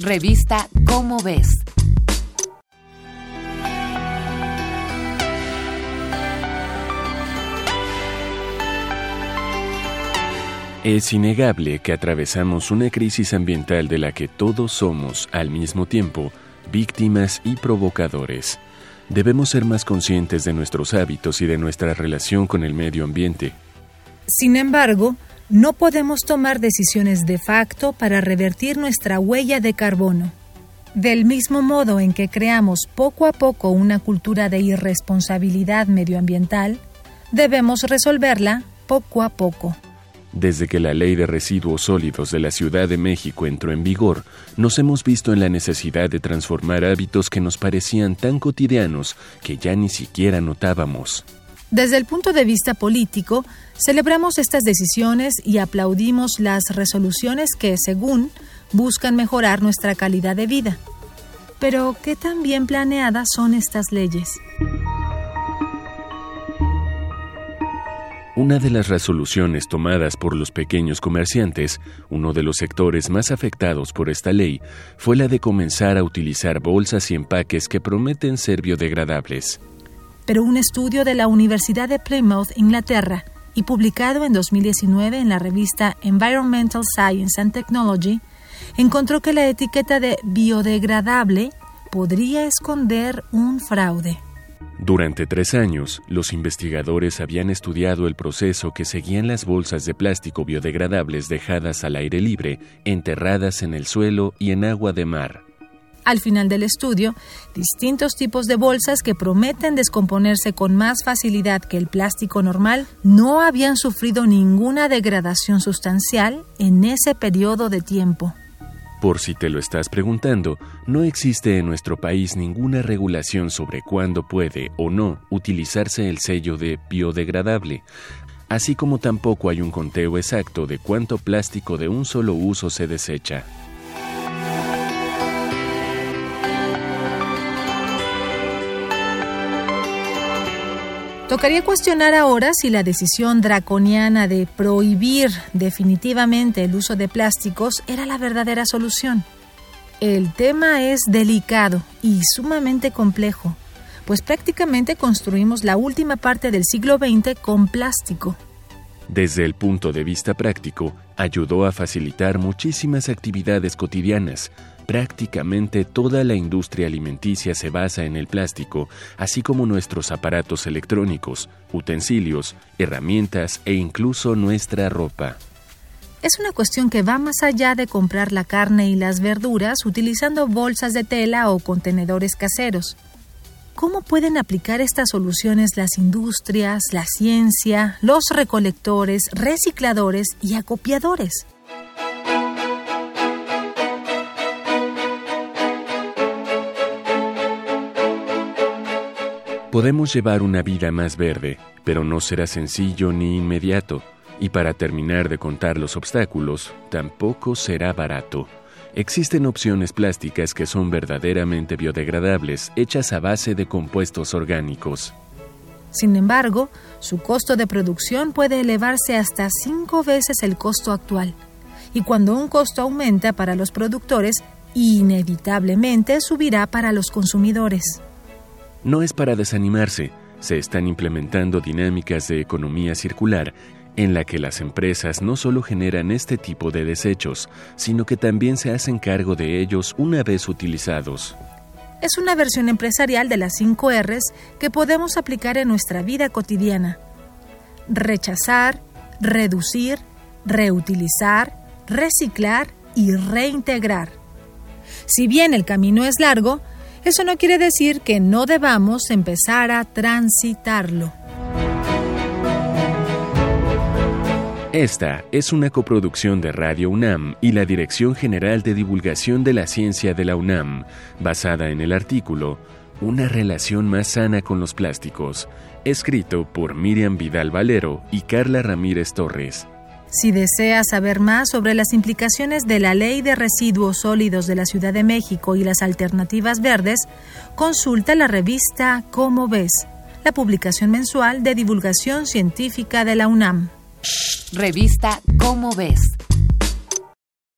Revista Cómo ves. Es innegable que atravesamos una crisis ambiental de la que todos somos, al mismo tiempo, víctimas y provocadores. Debemos ser más conscientes de nuestros hábitos y de nuestra relación con el medio ambiente. Sin embargo, no podemos tomar decisiones de facto para revertir nuestra huella de carbono. Del mismo modo en que creamos poco a poco una cultura de irresponsabilidad medioambiental, debemos resolverla poco a poco. Desde que la Ley de Residuos Sólidos de la Ciudad de México entró en vigor, nos hemos visto en la necesidad de transformar hábitos que nos parecían tan cotidianos que ya ni siquiera notábamos. Desde el punto de vista político, celebramos estas decisiones y aplaudimos las resoluciones que, según, buscan mejorar nuestra calidad de vida. Pero, ¿qué tan bien planeadas son estas leyes? Una de las resoluciones tomadas por los pequeños comerciantes, uno de los sectores más afectados por esta ley, fue la de comenzar a utilizar bolsas y empaques que prometen ser biodegradables pero un estudio de la Universidad de Plymouth, Inglaterra, y publicado en 2019 en la revista Environmental Science and Technology, encontró que la etiqueta de biodegradable podría esconder un fraude. Durante tres años, los investigadores habían estudiado el proceso que seguían las bolsas de plástico biodegradables dejadas al aire libre, enterradas en el suelo y en agua de mar. Al final del estudio, distintos tipos de bolsas que prometen descomponerse con más facilidad que el plástico normal no habían sufrido ninguna degradación sustancial en ese periodo de tiempo. Por si te lo estás preguntando, no existe en nuestro país ninguna regulación sobre cuándo puede o no utilizarse el sello de biodegradable, así como tampoco hay un conteo exacto de cuánto plástico de un solo uso se desecha. Tocaría cuestionar ahora si la decisión draconiana de prohibir definitivamente el uso de plásticos era la verdadera solución. El tema es delicado y sumamente complejo, pues prácticamente construimos la última parte del siglo XX con plástico. Desde el punto de vista práctico, ayudó a facilitar muchísimas actividades cotidianas, Prácticamente toda la industria alimenticia se basa en el plástico, así como nuestros aparatos electrónicos, utensilios, herramientas e incluso nuestra ropa. Es una cuestión que va más allá de comprar la carne y las verduras utilizando bolsas de tela o contenedores caseros. ¿Cómo pueden aplicar estas soluciones las industrias, la ciencia, los recolectores, recicladores y acopiadores? Podemos llevar una vida más verde, pero no será sencillo ni inmediato. Y para terminar de contar los obstáculos, tampoco será barato. Existen opciones plásticas que son verdaderamente biodegradables, hechas a base de compuestos orgánicos. Sin embargo, su costo de producción puede elevarse hasta cinco veces el costo actual. Y cuando un costo aumenta para los productores, inevitablemente subirá para los consumidores. No es para desanimarse, se están implementando dinámicas de economía circular en la que las empresas no solo generan este tipo de desechos, sino que también se hacen cargo de ellos una vez utilizados. Es una versión empresarial de las 5 Rs que podemos aplicar en nuestra vida cotidiana. Rechazar, reducir, reutilizar, reciclar y reintegrar. Si bien el camino es largo, eso no quiere decir que no debamos empezar a transitarlo. Esta es una coproducción de Radio UNAM y la Dirección General de Divulgación de la Ciencia de la UNAM, basada en el artículo Una relación más sana con los plásticos, escrito por Miriam Vidal Valero y Carla Ramírez Torres. Si desea saber más sobre las implicaciones de la Ley de Residuos Sólidos de la Ciudad de México y las alternativas verdes, consulta la revista Cómo ves, la publicación mensual de divulgación científica de la UNAM. Revista Cómo ves.